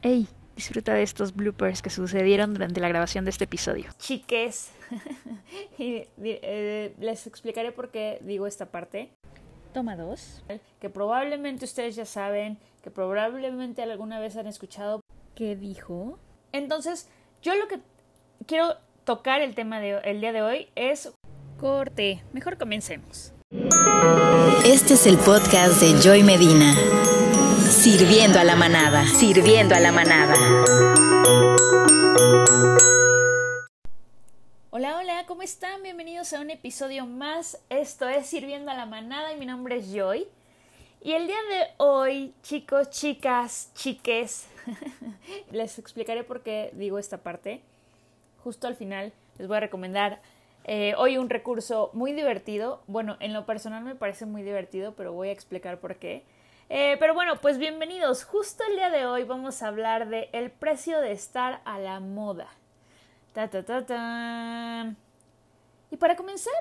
Hey, disfruta de estos bloopers que sucedieron durante la grabación de este episodio. Chiques, y, eh, les explicaré por qué digo esta parte. Toma dos. Que probablemente ustedes ya saben, que probablemente alguna vez han escuchado. ¿Qué dijo? Entonces, yo lo que quiero tocar el tema de el día de hoy es corte. Mejor comencemos. Este es el podcast de Joy Medina. Sirviendo a la manada. Sirviendo a la manada. Hola, hola, ¿cómo están? Bienvenidos a un episodio más. Esto es Sirviendo a la manada y mi nombre es Joy. Y el día de hoy, chicos, chicas, chiques, les explicaré por qué digo esta parte. Justo al final les voy a recomendar eh, hoy un recurso muy divertido. Bueno, en lo personal me parece muy divertido, pero voy a explicar por qué. Eh, pero bueno, pues bienvenidos. Justo el día de hoy vamos a hablar de el precio de estar a la moda. Ta, ta, ta, ta. Y para comenzar,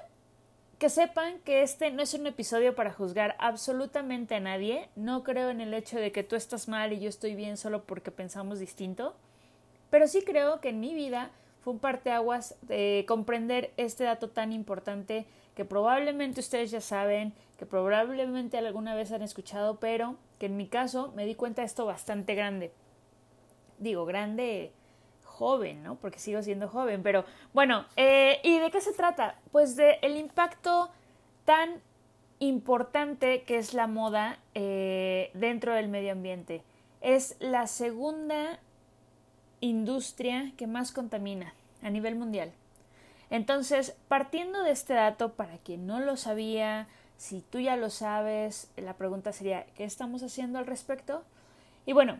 que sepan que este no es un episodio para juzgar absolutamente a nadie. No creo en el hecho de que tú estás mal y yo estoy bien solo porque pensamos distinto. Pero sí creo que en mi vida fue un parteaguas de comprender este dato tan importante que probablemente ustedes ya saben, que probablemente alguna vez han escuchado, pero que en mi caso me di cuenta de esto bastante grande. Digo, grande joven, ¿no? Porque sigo siendo joven, pero bueno, eh, ¿y de qué se trata? Pues de el impacto tan importante que es la moda eh, dentro del medio ambiente. Es la segunda industria que más contamina a nivel mundial. Entonces, partiendo de este dato, para quien no lo sabía, si tú ya lo sabes, la pregunta sería, ¿qué estamos haciendo al respecto? Y bueno,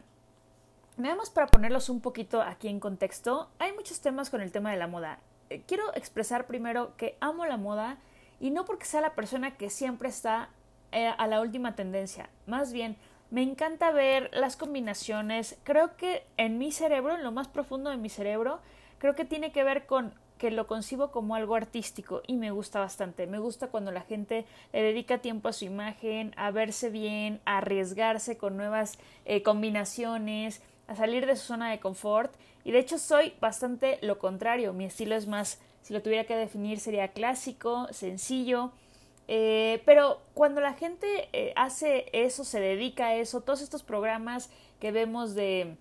nada más para ponerlos un poquito aquí en contexto, hay muchos temas con el tema de la moda. Eh, quiero expresar primero que amo la moda y no porque sea la persona que siempre está eh, a la última tendencia, más bien me encanta ver las combinaciones, creo que en mi cerebro, en lo más profundo de mi cerebro, creo que tiene que ver con que lo concibo como algo artístico y me gusta bastante. Me gusta cuando la gente le dedica tiempo a su imagen, a verse bien, a arriesgarse con nuevas eh, combinaciones, a salir de su zona de confort. Y de hecho soy bastante lo contrario. Mi estilo es más, si lo tuviera que definir, sería clásico, sencillo. Eh, pero cuando la gente eh, hace eso, se dedica a eso, todos estos programas que vemos de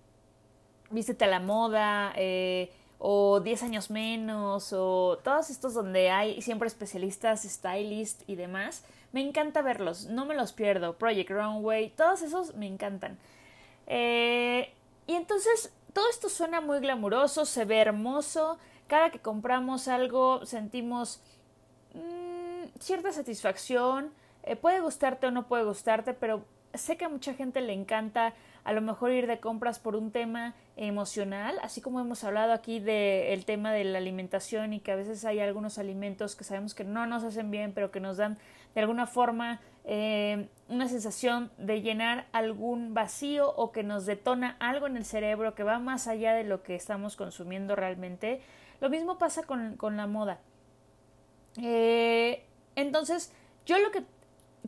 vístete a la moda, eh, o 10 años menos o todos estos donde hay siempre especialistas, stylist y demás. Me encanta verlos, no me los pierdo. Project Runway, todos esos me encantan. Eh, y entonces todo esto suena muy glamuroso, se ve hermoso. Cada que compramos algo sentimos mm, cierta satisfacción. Eh, puede gustarte o no puede gustarte, pero sé que a mucha gente le encanta a lo mejor ir de compras por un tema emocional, así como hemos hablado aquí del tema de la alimentación y que a veces hay algunos alimentos que sabemos que no nos hacen bien, pero que nos dan de alguna forma eh, una sensación de llenar algún vacío o que nos detona algo en el cerebro que va más allá de lo que estamos consumiendo realmente. Lo mismo pasa con, con la moda. Eh, entonces, yo lo que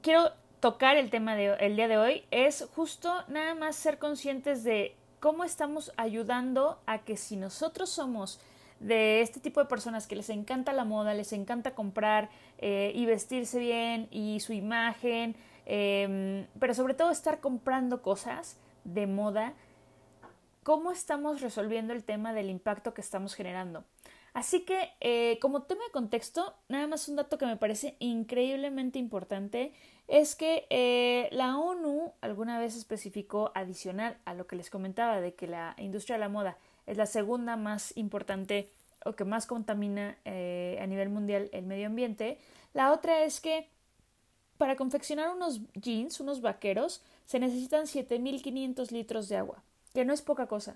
quiero tocar el tema del día de hoy es justo nada más ser conscientes de cómo estamos ayudando a que si nosotros somos de este tipo de personas que les encanta la moda, les encanta comprar eh, y vestirse bien y su imagen, em, pero sobre todo estar comprando cosas de moda, ¿cómo estamos resolviendo el tema del impacto que estamos generando? Así que, eh, como tema de contexto, nada más un dato que me parece increíblemente importante es que eh, la ONU alguna vez especificó, adicional a lo que les comentaba, de que la industria de la moda es la segunda más importante o que más contamina eh, a nivel mundial el medio ambiente. La otra es que para confeccionar unos jeans, unos vaqueros, se necesitan 7.500 litros de agua, que no es poca cosa.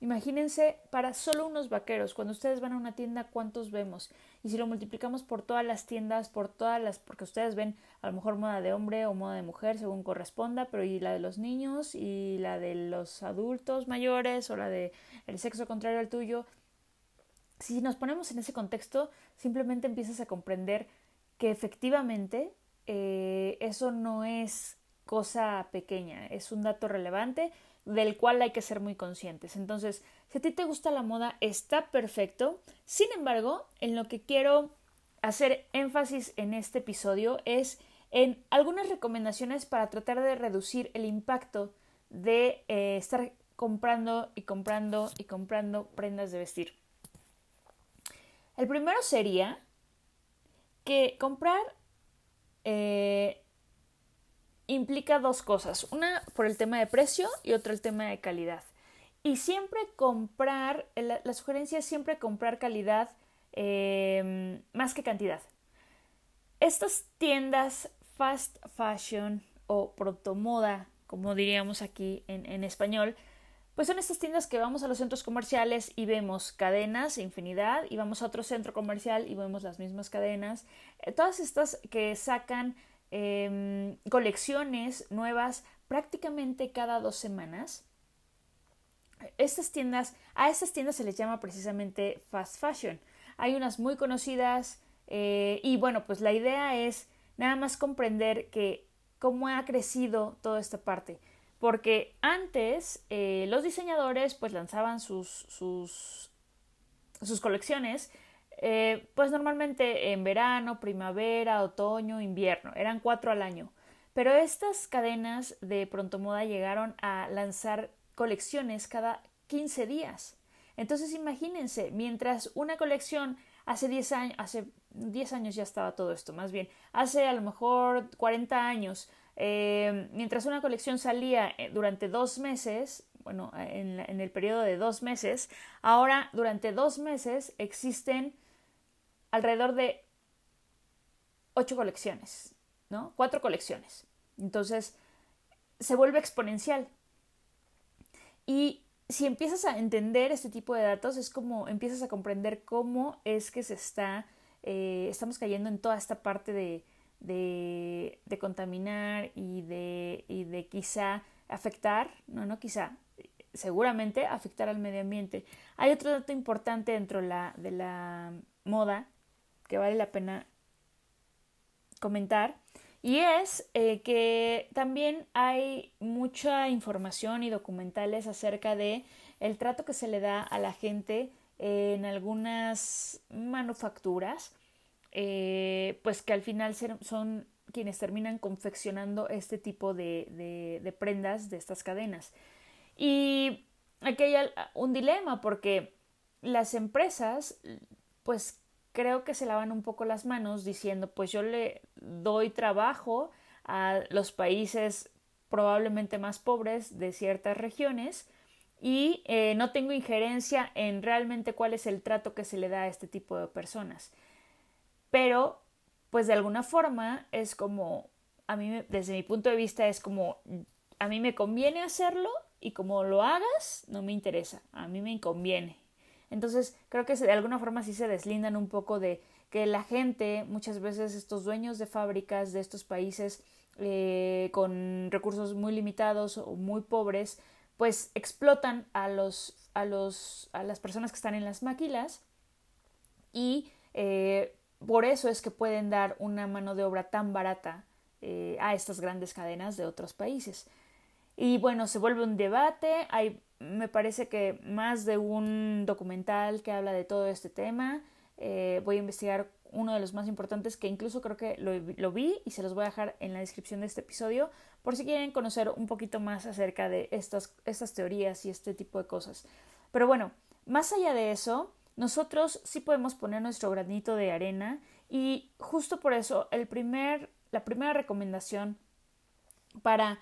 Imagínense para solo unos vaqueros, cuando ustedes van a una tienda, ¿cuántos vemos? Y si lo multiplicamos por todas las tiendas, por todas las, porque ustedes ven a lo mejor moda de hombre o moda de mujer, según corresponda, pero y la de los niños y la de los adultos mayores o la de el sexo contrario al tuyo. Si nos ponemos en ese contexto, simplemente empiezas a comprender que efectivamente eh, eso no es cosa pequeña, es un dato relevante del cual hay que ser muy conscientes. Entonces, si a ti te gusta la moda, está perfecto. Sin embargo, en lo que quiero hacer énfasis en este episodio es en algunas recomendaciones para tratar de reducir el impacto de eh, estar comprando y comprando y comprando prendas de vestir. El primero sería que comprar eh, implica dos cosas. Una por el tema de precio y otra el tema de calidad. Y siempre comprar, la, sugerencia es siempre comprar calidad eh, más que cantidad. Estas tiendas fast fashion o protomoda, como diríamos aquí en, en español, pues son estas tiendas que vamos a los centros comerciales y vemos cadenas, infinidad, y vamos a otro centro comercial y vemos las mismas cadenas. Eh, todas estas que sacan em, colecciones nuevas prácticamente cada dos semanas. Estas tiendas, a estas tiendas se les llama precisamente fast fashion. Hay unas muy conocidas eh, y bueno, pues la idea es nada más comprender que cómo ha crecido toda esta parte porque antes eh, los diseñadores pues lanzaban sus, sus, sus colecciones eh, pues normalmente en verano, primavera, otoño, invierno, eran cuatro al año. Pero estas cadenas de pronto moda llegaron a lanzar colecciones cada 15 días. Entonces imagínense, mientras una colección hace 10 años, hace 10 años ya estaba todo esto, más bien, hace a lo mejor 40 años eh, mientras una colección salía eh, durante dos meses, bueno, en, en, el periodo de dos meses, ahora durante dos meses existen alrededor de ocho colecciones, ¿no? Cuatro colecciones. Entonces, se vuelve exponencial. Y si empiezas a entender este tipo de datos, es como empiezas a comprender cómo es que se está, eh, estamos cayendo en toda esta parte de, de, contaminar y de, y de quizá afectar, no, no quizá, seguramente afectar al medio ambiente. Hay otro dato importante dentro de la moda que vale la pena comentar y es eh, que también hay mucha información y documentales acerca de el trato que se le da a la gente en algunas manufacturas eh, pues que al final son quienes terminan confeccionando este tipo de, de, prendas de estas cadenas. Y aquí hay un dilema porque las empresas, pues creo que se lavan un poco las manos diciendo, pues yo le doy trabajo a los países probablemente más pobres de ciertas regiones y eh, no tengo injerencia en realmente cuál es el trato que se le da a este tipo de personas pero pues de alguna forma es como, a mí desde mi punto de vista es como, a mí me conviene hacerlo y como lo hagas, no me interesa, a mí me conviene. Entonces creo que de alguna forma sí se deslindan un poco de que la gente, muchas veces estos dueños de fábricas de estos países eh, con recursos muy limitados o muy pobres, pues explotan a los a los a las personas que están en las maquilas y eh, por eso es que pueden dar una mano de obra tan barata eh, a estas grandes cadenas de otros países. Y bueno, se vuelve un debate, hay me parece que más de un documental que habla de todo este tema. Eh, voy a investigar uno de los más importantes que incluso creo que lo, lo, vi y se los voy a dejar en la descripción de este episodio por si quieren conocer un poquito más acerca de estas, estas teorías y este tipo de cosas. Pero bueno, más allá de eso, nosotros sí podemos poner nuestro granito de arena y justo por eso el primer, la primera recomendación para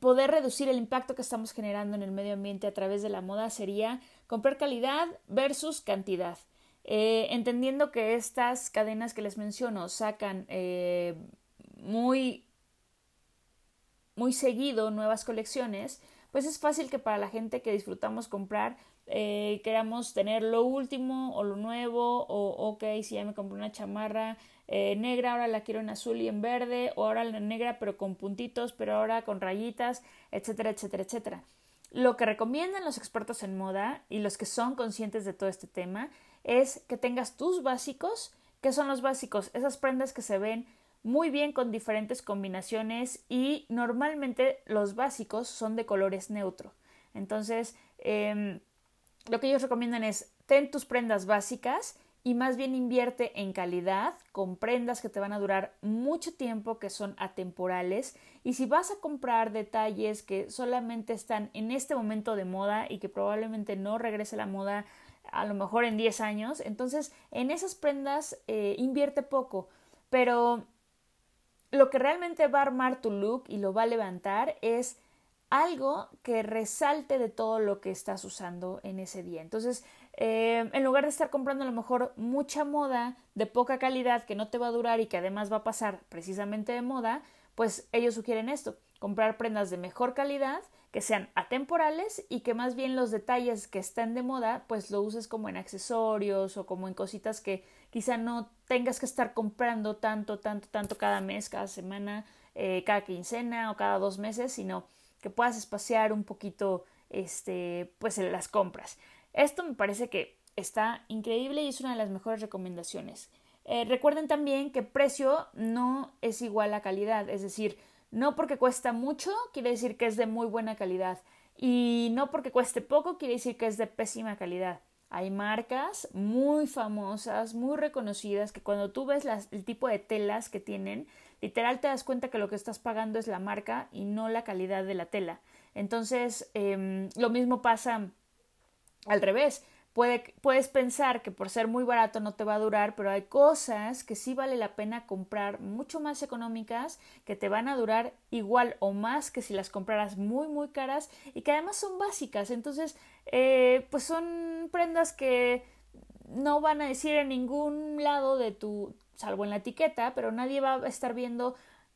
poder reducir el impacto que estamos generando en el medio ambiente a través de la moda sería comprar calidad versus cantidad. Eh, entendiendo que estas cadenas que les menciono sacan eh, muy, muy seguido nuevas colecciones, pues es fácil que para la gente que disfrutamos comprar eh, queramos tener lo último o lo nuevo o ok si ya me compré una chamarra eh, negra ahora la quiero en azul y en verde o ahora la negra pero con puntitos pero ahora con rayitas etcétera etcétera etcétera. Lo que recomiendan los expertos en moda y los que son conscientes de todo este tema es que tengas tus básicos. ¿qué son los básicos? esas prendas que se ven muy bien con diferentes combinaciones y normalmente los básicos son de colores neutros Entonces, em, lo que ellos recomiendan es ten tus prendas básicas y más bien invierte en calidad, con prendas que te van a durar mucho tiempo, que son atemporales. Y si vas a comprar detalles que solamente están en este momento de moda y que probablemente no regrese la moda a lo mejor en 10 años, entonces en esas prendas eh, invierte poco. Pero lo que realmente va a armar tu look y lo va a levantar es algo que resalte de todo lo que estás usando en ese día. Entonces, eh, en lugar de estar comprando a lo mejor mucha moda de poca calidad que no te va a durar y que además va a pasar precisamente de moda, pues ellos sugieren esto, comprar prendas de mejor calidad, que sean atemporales y que más bien los detalles que están de moda, pues lo uses como en accesorios o como en cositas que quizá no tengas que estar comprando tanto, tanto, tanto cada mes, cada semana, eh, cada quincena o cada dos meses, sino que puedas espaciar un poquito este, pues las compras. Esto me parece que está increíble y es una de las mejores recomendaciones. Eh, recuerden también que precio no es igual a calidad, es decir, no porque cuesta mucho quiere decir que es de muy buena calidad y no porque cueste poco quiere decir que es de pésima calidad. Hay marcas muy famosas, muy reconocidas, que cuando tú ves el tipo de telas que tienen, literal te das cuenta que lo que estás pagando es la marca y no la calidad de la tela. Entonces, em, lo mismo pasa al revés, puedes pensar que por ser muy barato no te va a durar, pero hay cosas que sí vale la pena comprar mucho más económicas, que te van a durar igual o más que si las compraras muy muy caras y que además son básicas. Entonces, eh, pues son prendas que no van a decir en ningún lado de tu, salvo en la etiqueta, pero nadie va a estar viendo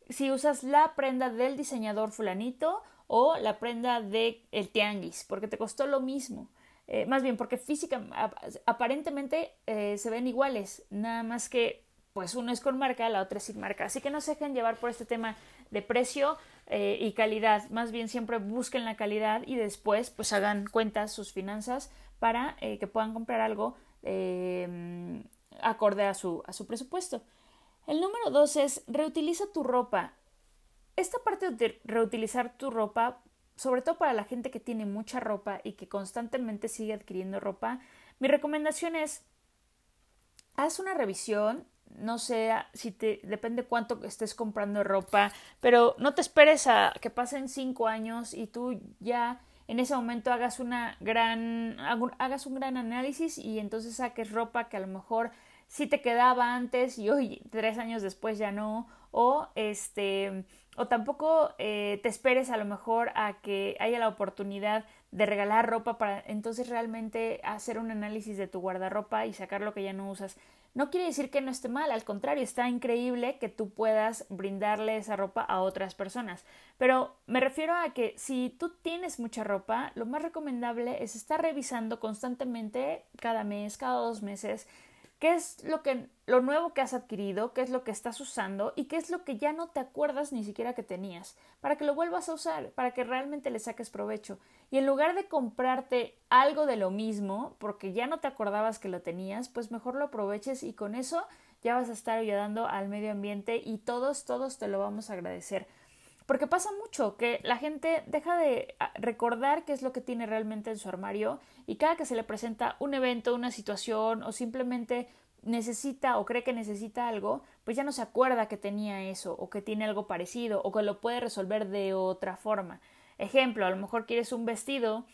si usas la prenda del diseñador fulanito o la prenda de el tianguis, porque te costó lo mismo. Eh, más bien porque física, aparentemente eh, se ven iguales, nada más que pues uno es con marca, la otra es sin marca. Así que no se dejen llevar por este tema de precio eh, y calidad, más bien siempre busquen la calidad y después pues hagan cuentas sus finanzas para que puedan comprar algo em, acorde a su, a su presupuesto. El número dos es reutiliza tu ropa. Esta parte de reutilizar tu ropa sobre todo para la gente que tiene mucha ropa y que constantemente sigue adquiriendo ropa, mi recomendación es haz una revisión, no sé si te depende cuánto estés comprando ropa, pero no te esperes a que pasen cinco años y tú ya en ese momento hagas una gran hagas un gran análisis y entonces saques ropa que a lo mejor sí te quedaba antes y hoy tres años después ya no o este o tampoco eh, te esperes a lo mejor a que haya la oportunidad de regalar ropa para entonces realmente hacer un análisis de tu guardarropa y sacar lo que ya no usas. No quiere decir que no esté mal, al contrario, está increíble que tú puedas brindarle esa ropa a otras personas. Pero me refiero a que si tú tienes mucha ropa, lo más recomendable es estar revisando constantemente cada mes, cada dos meses, qué es lo que lo nuevo que has adquirido, qué es lo que estás usando y qué es lo que ya no te acuerdas ni siquiera que tenías, para que lo vuelvas a usar, para que realmente le saques provecho. Y en lugar de comprarte algo de lo mismo, porque ya no te acordabas que lo tenías, pues mejor lo aproveches y con eso ya vas a estar ayudando al medio ambiente y todos, todos te lo vamos a agradecer. Porque pasa mucho que la gente deja de ah, recordar qué es lo que tiene realmente en su armario y cada que se le presenta un evento, una situación o simplemente necesita o cree que necesita algo, pues ya no se acuerda que tenía eso o que tiene algo parecido o que lo puede resolver de otra forma. Ejemplo, a lo mejor quieres un vestido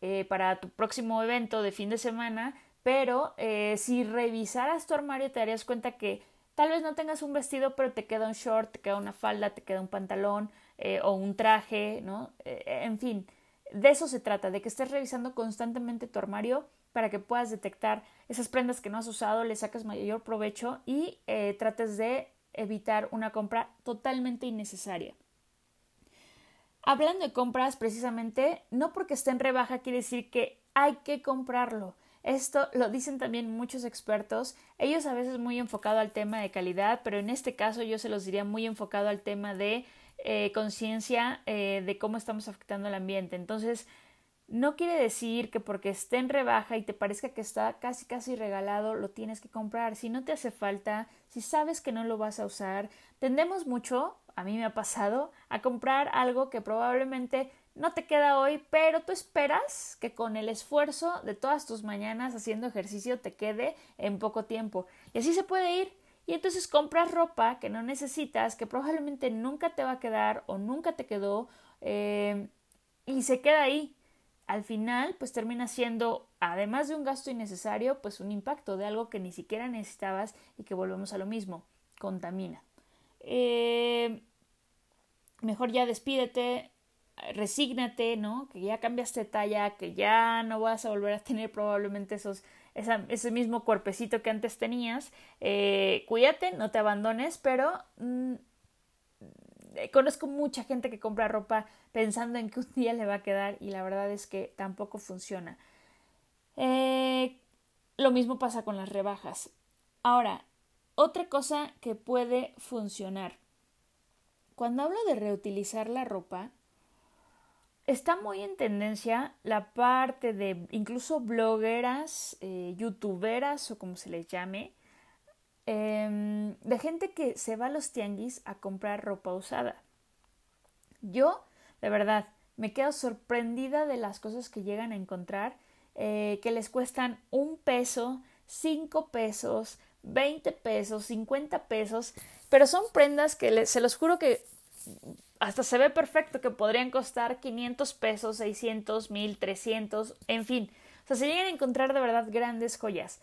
eh, para tu próximo evento de fin de semana, pero eh, si revisaras tu armario te darías cuenta que tal vez no tengas un vestido, pero te queda un short, te queda una falda, te queda un pantalón, eh, o un traje, ¿no? Eh, en fin, de eso se trata, de que estés revisando constantemente tu armario para que puedas detectar esas prendas que no has usado, le saques mayor provecho y eh, trates de evitar una compra totalmente innecesaria. Hablando de compras, precisamente, no porque esté en rebaja quiere decir que hay que comprarlo. Esto lo dicen también muchos expertos, ellos a veces muy enfocado al tema de calidad, pero en este caso yo se los diría muy enfocado al tema de eh, conciencia eh, de cómo estamos afectando el ambiente. Entonces, no quiere decir que porque esté en rebaja y te parezca que está casi casi regalado, lo tienes que comprar. Si no te hace falta, si sabes que no lo vas a usar, tendemos mucho, a mí me ha pasado, a comprar algo que probablemente no te queda hoy, pero tú esperas que con el esfuerzo de todas tus mañanas haciendo ejercicio te quede en poco tiempo. Y así se puede ir. Y entonces compras ropa que no necesitas, que probablemente nunca te va a quedar o nunca te quedó, eh, y se queda ahí. Al final, pues termina siendo, además de un gasto innecesario, pues un impacto de algo que ni siquiera necesitabas y que volvemos a lo mismo, contamina. Eh, mejor ya despídete, resígnate, ¿no? Que ya cambiaste talla, que ya no vas a volver a tener probablemente esos, ese mismo cuerpecito que antes tenías. Eh, cuídate, no te abandones, pero mm, conozco mucha gente que compra ropa pensando en que un día le va a quedar y la verdad es que tampoco funciona. Eh, lo mismo pasa con las rebajas. Ahora, otra cosa que puede funcionar. Cuando hablo de reutilizar la ropa, está muy en tendencia la parte de incluso blogueras, eh, youtuberas o como se les llame, em, de gente que se va a los tianguis a comprar ropa usada. Yo, de verdad, me quedo sorprendida de las cosas que llegan a encontrar, eh, que les cuestan un peso, cinco pesos, veinte pesos, cincuenta pesos, pero son prendas que se los juro que hasta se ve perfecto que podrían costar 500 pesos, 600, 1000, 300, en fin. O sea, se llegan a encontrar de verdad grandes joyas.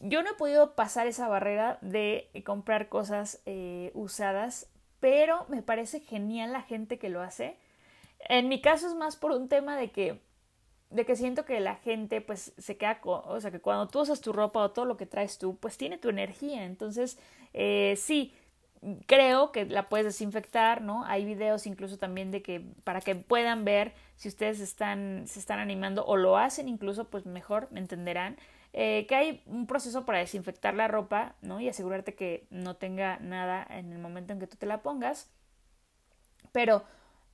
Yo no he podido pasar esa barrera de comprar cosas eh, usadas, pero me parece genial la gente que lo hace. En mi caso es más por un tema de que de que siento que la gente pues se queda o sea que cuando tú usas tu ropa o todo lo que traes tú pues tiene tu energía entonces eh, sí creo que la puedes desinfectar, ¿no? Hay videos incluso también de que para que puedan ver si ustedes están, se están animando o lo hacen incluso, pues mejor me entenderán. Eh, que hay un proceso para desinfectar la ropa, ¿no? Y asegurarte que no tenga nada en el momento en que tú te la pongas. Pero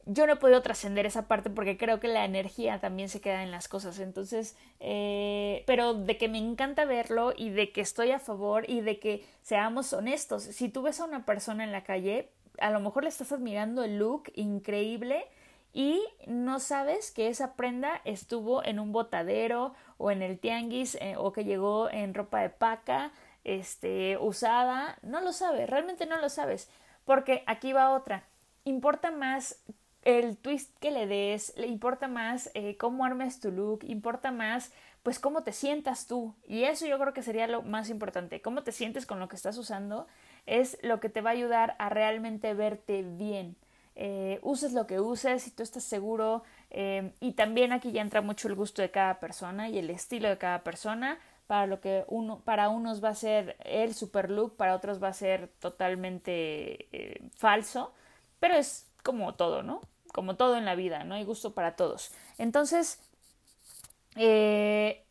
yo no he podido trascender esa parte porque creo que la energía también se queda en las cosas. Entonces, eh, pero de que me encanta verlo y de que estoy a favor y de que seamos honestos. Si tú ves a una persona en la calle, a lo mejor le estás admirando el look increíble y no sabes que esa prenda estuvo en un botadero o en el tianguis eh, o que llegó en ropa de paca, este, usada. No lo sabes, realmente no lo sabes. Porque aquí va otra. Importa más el twist que le des, le importa más eh, cómo armes tu look, importa más pues cómo te sientas tú. Y eso yo creo que sería lo más importante. Cómo te sientes con lo que estás usando es lo que te va a ayudar a realmente verte bien. Eh, uses lo que uses, si tú estás seguro. Eh, y también aquí ya entra mucho el gusto de cada persona y el estilo de cada persona. Para lo que uno, para unos va a ser el super look, para otros va a ser totalmente falso. Pero es como todo, ¿no? Como todo en la vida, ¿no? Hay gusto para todos. Entonces, eh,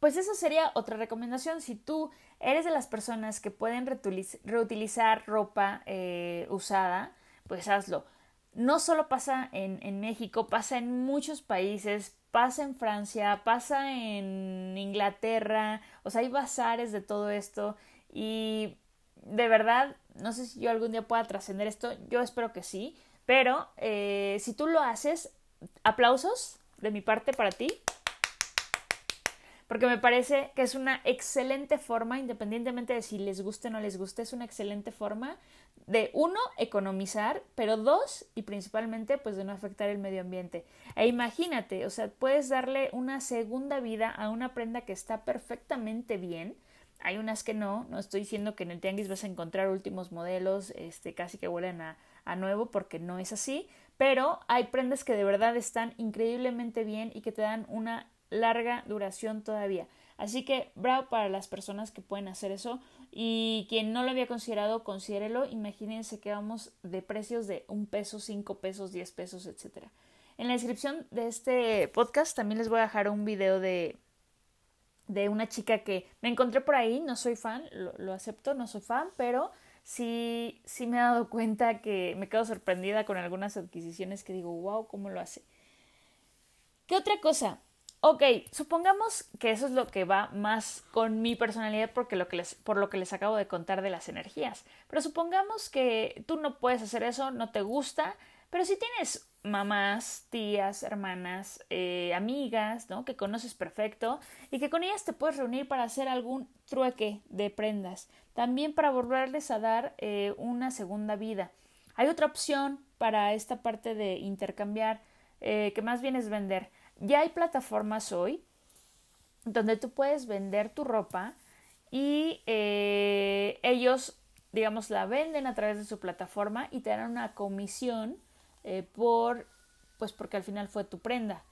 pues esa sería otra recomendación. Si tú eres de las personas que pueden reutilizar ropa eh, usada, pues hazlo. No solo pasa en, en, México, pasa en muchos países, pasa en Francia, pasa en Inglaterra, o sea, hay bazares de todo esto y de verdad, no sé si yo algún día pueda trascender esto, yo espero que sí, pero eh, si tú lo haces, aplausos de mi parte para ti. Porque me parece que es una excelente forma, independientemente de si les guste o no les guste, es una excelente forma de, uno, economizar, pero dos, y principalmente, pues de no afectar el medio ambiente. E imagínate, o sea, puedes darle una segunda vida a una prenda que está perfectamente bien, hay unas que no, no estoy diciendo que en el tianguis vas a encontrar últimos modelos, este, casi que huelen a, a nuevo porque no es así, pero hay prendas que de verdad están increíblemente bien y que te dan una larga duración todavía. Así que bravo para las personas que pueden hacer eso y quien no lo había considerado, considérelo. Imagínense que vamos de precios de un peso, cinco pesos, diez pesos, etcétera. En la descripción de este podcast también les voy a dejar un video de, de una chica que me encontré por ahí, no soy fan, lo, lo acepto, no soy fan, pero sí, sí me he dado cuenta que me quedo sorprendida con algunas adquisiciones que digo, wow, ¿cómo lo hace? ¿Qué otra cosa? Ok, supongamos que eso es lo que va más con mi personalidad porque lo que les, por lo que les acabo de contar de las energías. Pero supongamos que tú no puedes hacer eso, no te gusta, pero si tienes mamás, tías, hermanas, eh, amigas, ¿no? Que conoces perfecto y que con ellas te puedes reunir para hacer algún trueque de prendas. También para volverles a dar eh, una segunda vida. Hay otra opción para esta parte de intercambiar, eh, que más bien es vender. Ya hay plataformas hoy donde tú puedes vender tu ropa y ellos, digamos, la venden a través de su plataforma y te dan una comisión eh, por, pues porque al final fue tu prenda.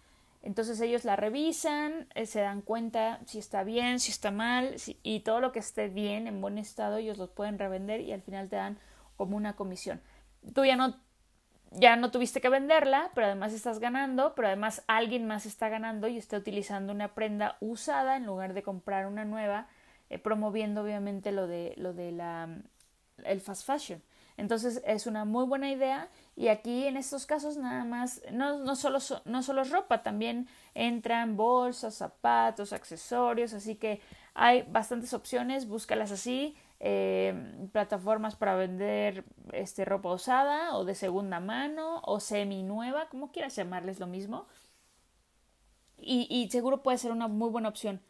Entonces ellos la revisan, eh, se dan cuenta si está bien, si está mal, y todo lo que esté bien, en buen estado, ellos los pueden revender y al final te dan como una comisión. Tú ya no, ya no tuviste que venderla, pero además estás ganando, pero además alguien más está ganando y está utilizando una prenda usada en lugar de comprar una nueva, eh, promoviendo obviamente lo de, lo de la, el fast fashion. Entonces es una muy buena idea y aquí en estos casos nada más, no, no, solo, no solo es ropa, también entran bolsas, zapatos, accesorios, así que hay bastantes opciones, búscalas así, eh, plataformas para vender este, ropa usada o de segunda mano o semi nueva, como quieras llamarles lo mismo. Y, seguro puede ser una muy buena opción.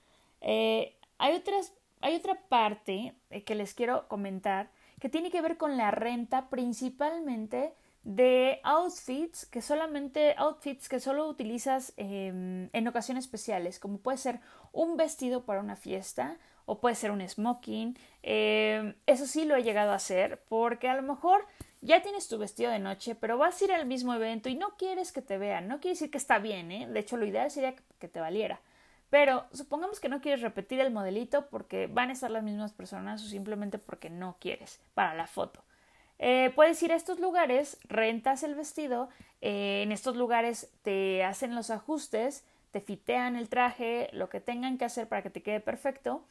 Eh, hay, otras, hay otra parte eh, que les quiero comentar que tiene que ver con la renta principalmente de outfits que solamente outfits que solo utilizas em, en ocasiones especiales como puede ser un vestido para una fiesta o puede ser un smoking em, eso sí lo he llegado a hacer porque a lo mejor ya tienes tu vestido de noche pero vas a ir al mismo evento y no quieres que te vean no quiere decir que está bien ¿eh? de hecho lo ideal sería que te valiera pero supongamos que no quieres repetir el modelito porque van a estar las mismas personas o simplemente porque no quieres para la foto. Eh, puedes ir a estos lugares, rentas el vestido, eh, en estos lugares te hacen los ajustes, te fitean el traje, lo que tengan que hacer para que te quede perfecto,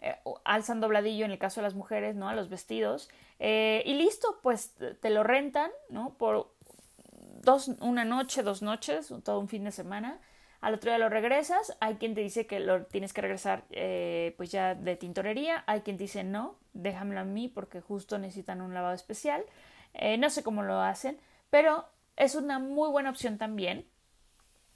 eh, alzan dobladillo en el caso de las mujeres, ¿no? A los vestidos, y listo, pues te lo rentan, ¿no? Por dos, una noche, dos noches, todo un fin de semana, al otro día lo regresas, hay quien te dice que lo tienes que regresar eh, pues ya de tintorería, hay quien te dice no, déjamelo a mí porque justo necesitan un lavado especial, eh, no sé cómo lo hacen, pero es una muy buena opción también.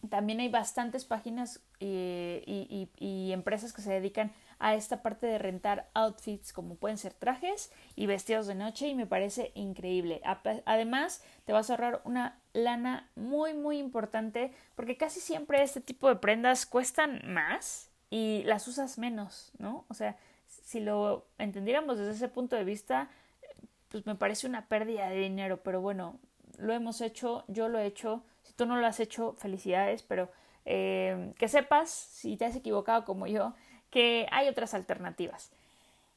También hay bastantes páginas eh, y empresas que se dedican a esta parte de rentar outfits como pueden ser trajes y vestidos de noche y me parece increíble. Además, te vas a ahorrar una lana muy muy importante porque casi siempre este tipo de prendas cuestan más y las usas menos, ¿no? O sea, si lo entendiéramos desde ese punto de vista, pues me parece una pérdida de dinero, pero bueno, lo hemos hecho, yo lo he hecho, si tú no lo has hecho, felicidades, pero eh, que sepas, si te has equivocado como yo, que hay otras alternativas.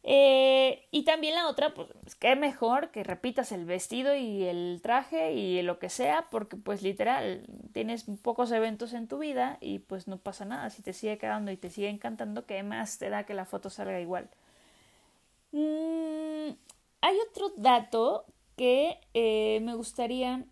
Eh, y también la otra, pues que mejor que repitas el vestido y el traje y lo que sea, porque pues literal tienes pocos eventos en tu vida y pues no pasa nada. Si te sigue quedando y te sigue encantando, ¿qué más te da que la foto salga igual? Mm, hay otro dato que eh, me gustaría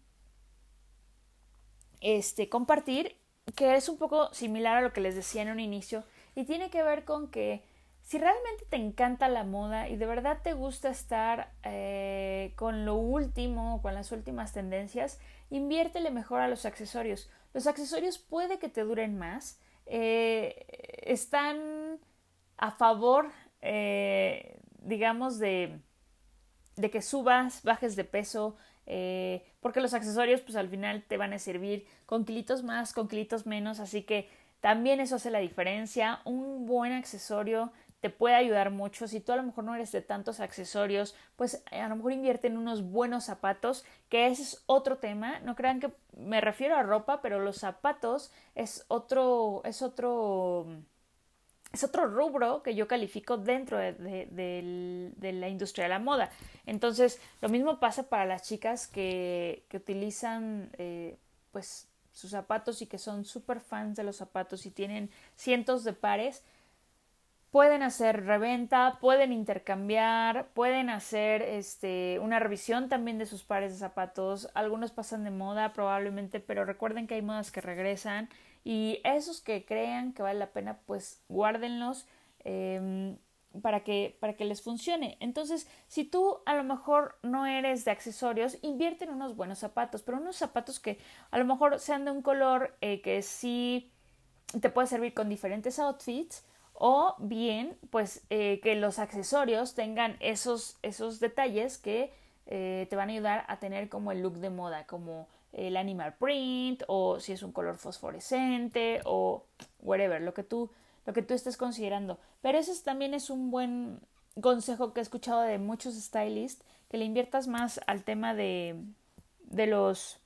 este, compartir, que es un poco similar a lo que les decía en un inicio y tiene que ver con que si realmente te encanta la moda y de verdad te gusta estar eh, con lo último, con las últimas tendencias, inviértele mejor a los accesorios. Los accesorios puede que te duren más, eh, están a favor, eh, digamos, de, de, que subas, bajes de peso, porque los accesorios pues al final te van a servir con kilitos más, con kilitos menos, así que también eso hace la diferencia. Un buen accesorio te puede ayudar mucho. Si tú a lo mejor no eres de tantos accesorios, pues eh, a lo mejor invierte en unos buenos zapatos, que ese es otro tema. No crean que me refiero a ropa, pero los zapatos es otro, es otro, es otro rubro que yo califico dentro de, la industria de la moda. Entonces, lo mismo pasa para las chicas que, que utilizan, eh, pues, sus zapatos y que son súper fans de los zapatos y tienen cientos de pares, pueden hacer reventa, pueden intercambiar, pueden hacer este, una revisión también de sus pares de zapatos. Algunos pasan de moda probablemente, pero recuerden que hay modas que regresan y esos que crean que vale la pena, pues guárdenlos. Em, para que, para que les funcione. Entonces, si tú a lo mejor no eres de accesorios, invierte en unos buenos zapatos, pero unos zapatos que a lo mejor sean de un color eh, que sí te puede servir con diferentes outfits o bien pues eh, que los accesorios tengan esos, esos detalles que eh, te van a ayudar a tener como el look de moda, como el animal print o si es un color fosforescente o whatever, lo que tú, lo que tú estés considerando. Pero ese también es un buen consejo que he escuchado de muchos stylists, que le inviertas más al tema de, de los,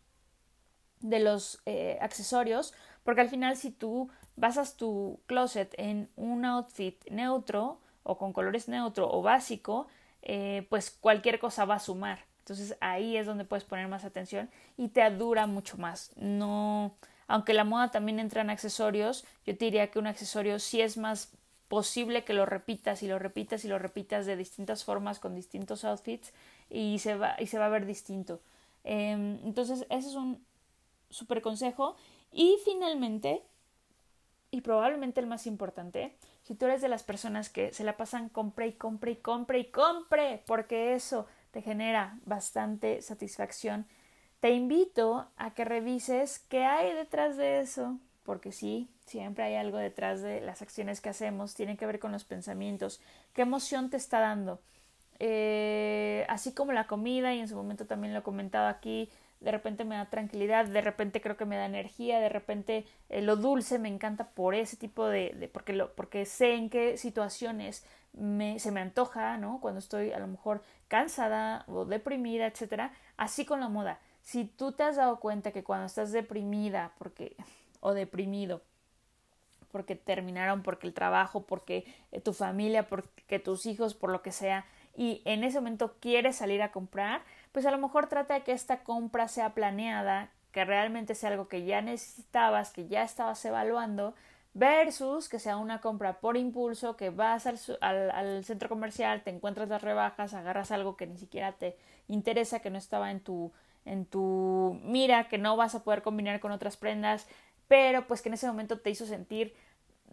de los eh, accesorios, porque al final si tú basas tu closet en un outfit neutro o con colores neutro o básico, eh, pues cualquier cosa va a sumar. Entonces ahí es donde puedes poner más atención y te dura mucho más. No, aunque la moda también entra en accesorios, yo te diría que un accesorio sí es más posible que lo repitas y lo repitas y lo repitas de distintas formas con distintos outfits y se va, y se va a ver distinto. Em, entonces ese es un súper consejo. Y finalmente, y probablemente el más importante, si tú eres de las personas que se la pasan compre y compre y compre y compre, porque eso te genera bastante satisfacción, te invito a que revises qué hay detrás de eso, porque sí, siempre hay algo detrás de las acciones que hacemos, tiene que ver con los pensamientos, qué emoción te está dando. Eh, así como la comida, y en su momento también lo he comentado aquí, de repente me da tranquilidad, de repente creo que me da energía, de repente eh, lo dulce me encanta por ese tipo de, porque lo, porque sé en qué situaciones me, se me antoja, ¿no? Cuando estoy a lo mejor cansada o deprimida, etcétera, así con la moda. Si tú te has dado cuenta que cuando estás deprimida porque o deprimido porque terminaron, porque el trabajo, porque eh, tu familia, porque tus hijos, por lo que sea, y en ese momento quieres salir a comprar, pues a lo mejor trata de que esta compra sea planeada, que realmente sea algo que ya necesitabas, que ya estabas evaluando, versus que sea una compra por impulso, que vas al, al, centro comercial, te encuentras las rebajas, agarras algo que ni siquiera te interesa, que no estaba en tu, en tu mira, que no vas a poder combinar con otras prendas, pero pues que en ese momento te hizo sentir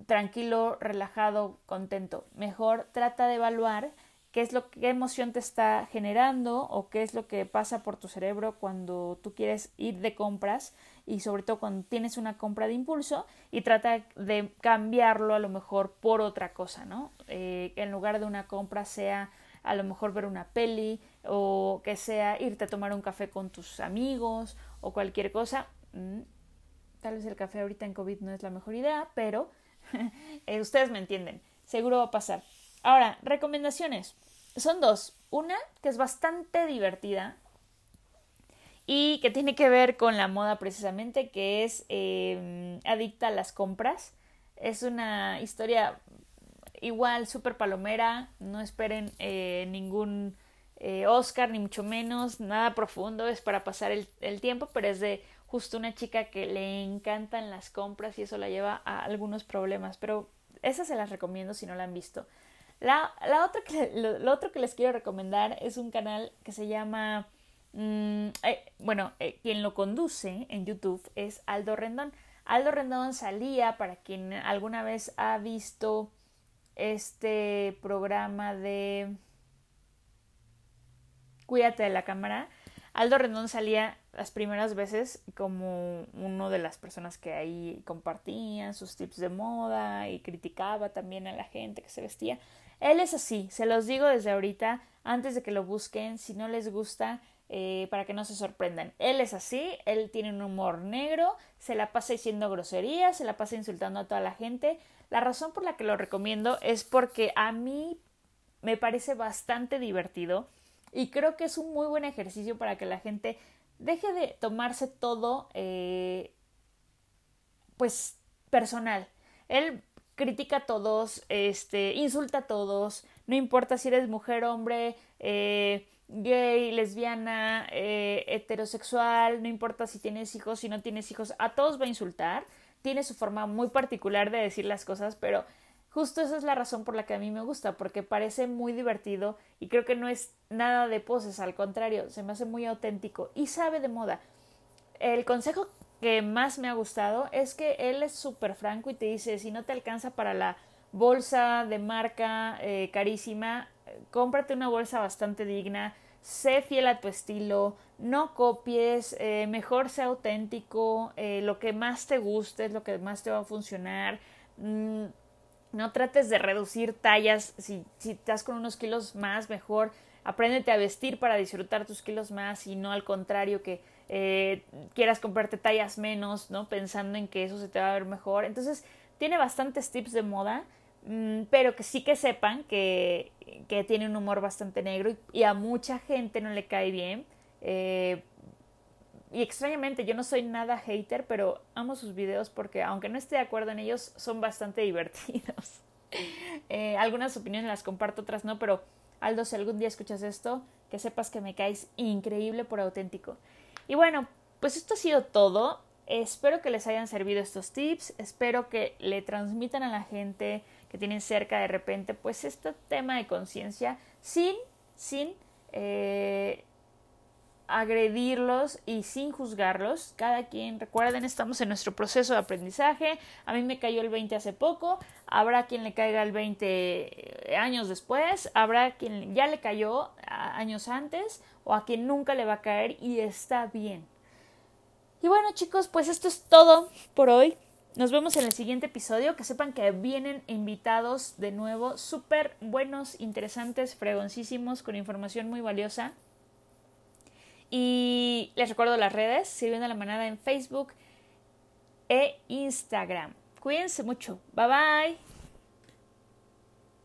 tranquilo, relajado, contento. Mejor trata de evaluar qué es lo qué emoción te está generando o qué es lo que pasa por tu cerebro cuando tú quieres ir de compras y sobre todo cuando tienes una compra de impulso y trata de cambiarlo a lo mejor por otra cosa, ¿no? Eh, en lugar de una compra sea a lo mejor ver una peli o que sea irte a tomar un café con tus amigos o cualquier cosa. Mm, tal vez el café ahorita en COVID no es la mejor idea, pero eh, ustedes me entienden, seguro va a pasar. Ahora, recomendaciones. Son dos. Una que es bastante divertida y que tiene que ver con la moda precisamente, que es eh, Adicta a las compras. Es una historia igual súper palomera, no esperen eh, ningún eh, Oscar, ni mucho menos, nada profundo, es para pasar el, tiempo, pero es de justo una chica que le encantan las compras y eso la lleva a algunos problemas, pero esa se las recomiendo si no la han visto. La, la otra que, lo, otro que les quiero recomendar es un canal que se llama, mm, eh, bueno, quien lo conduce en YouTube es Aldo Rendón. Aldo Rendón salía, para quien alguna vez ha visto este programa de Cuídate de la cámara, Aldo Rendón salía las primeras veces como uno de las personas que ahí compartían sus tips de moda y criticaba también a la gente que se vestía. Él es así, se los digo desde ahorita, antes de que lo busquen, si no les gusta, eh, para que no se sorprendan. Él es así, él tiene un humor negro, se la pasa diciendo groserías, se la pasa insultando a toda la gente. La razón por la que lo recomiendo es porque a mí me parece bastante divertido y creo que es un muy buen ejercicio para que la gente deje de tomarse todo eh, pues personal. Él critica a todos, este, insulta a todos, no importa si eres mujer, hombre, eh, gay, lesbiana, eh, heterosexual, no importa si tienes hijos, si no tienes hijos, a todos va a insultar, tiene su forma muy particular de decir las cosas, pero justo esa es la razón por la que a mí me gusta, porque parece muy divertido y creo que no es nada de poses, al contrario, se me hace muy auténtico y sabe de moda. El consejo que más me ha gustado es que él es súper franco y te dice, si no te alcanza para la bolsa de marca eh, carísima, cómprate una bolsa bastante digna, sé fiel a tu estilo, no copies, eh, mejor sea auténtico, eh, lo que más te guste es lo que más te va a funcionar. Mm, no trates de reducir tallas, si, si estás con unos kilos más, mejor apréndete a vestir para disfrutar tus kilos más y no al contrario que eh, quieras comprarte tallas menos, ¿no? Pensando en que eso se te va a ver mejor. Entonces, tiene bastantes tips de moda, pero que sí que sepan que, que tiene un humor bastante negro y, a mucha gente no le cae bien. Eh, y extrañamente, yo no soy nada hater, pero amo sus videos porque, aunque no esté de acuerdo en ellos, son bastante divertidos. Eh, algunas opiniones las comparto, otras no, pero Aldo, si algún día escuchas esto, que sepas que me caes increíble por auténtico. Y bueno, pues esto ha sido todo. Espero que les hayan servido estos tips, espero que le transmitan a la gente que tienen cerca de repente pues este tema de conciencia sin, sin eh, agredirlos y sin juzgarlos. Cada quien, recuerden, estamos en nuestro proceso de aprendizaje. A mí me cayó el 20 hace poco, habrá quien le caiga el 20 años después, habrá quien ya le cayó años antes o a quien nunca le va a caer y está bien. Y bueno chicos, pues esto es todo por hoy. Nos vemos en el siguiente episodio. Que sepan que vienen invitados de nuevo, súper buenos, interesantes, fregoncísimos, con información muy valiosa. Y les recuerdo las redes, sirviendo la manada en Facebook e Instagram. Cuídense mucho. Bye bye.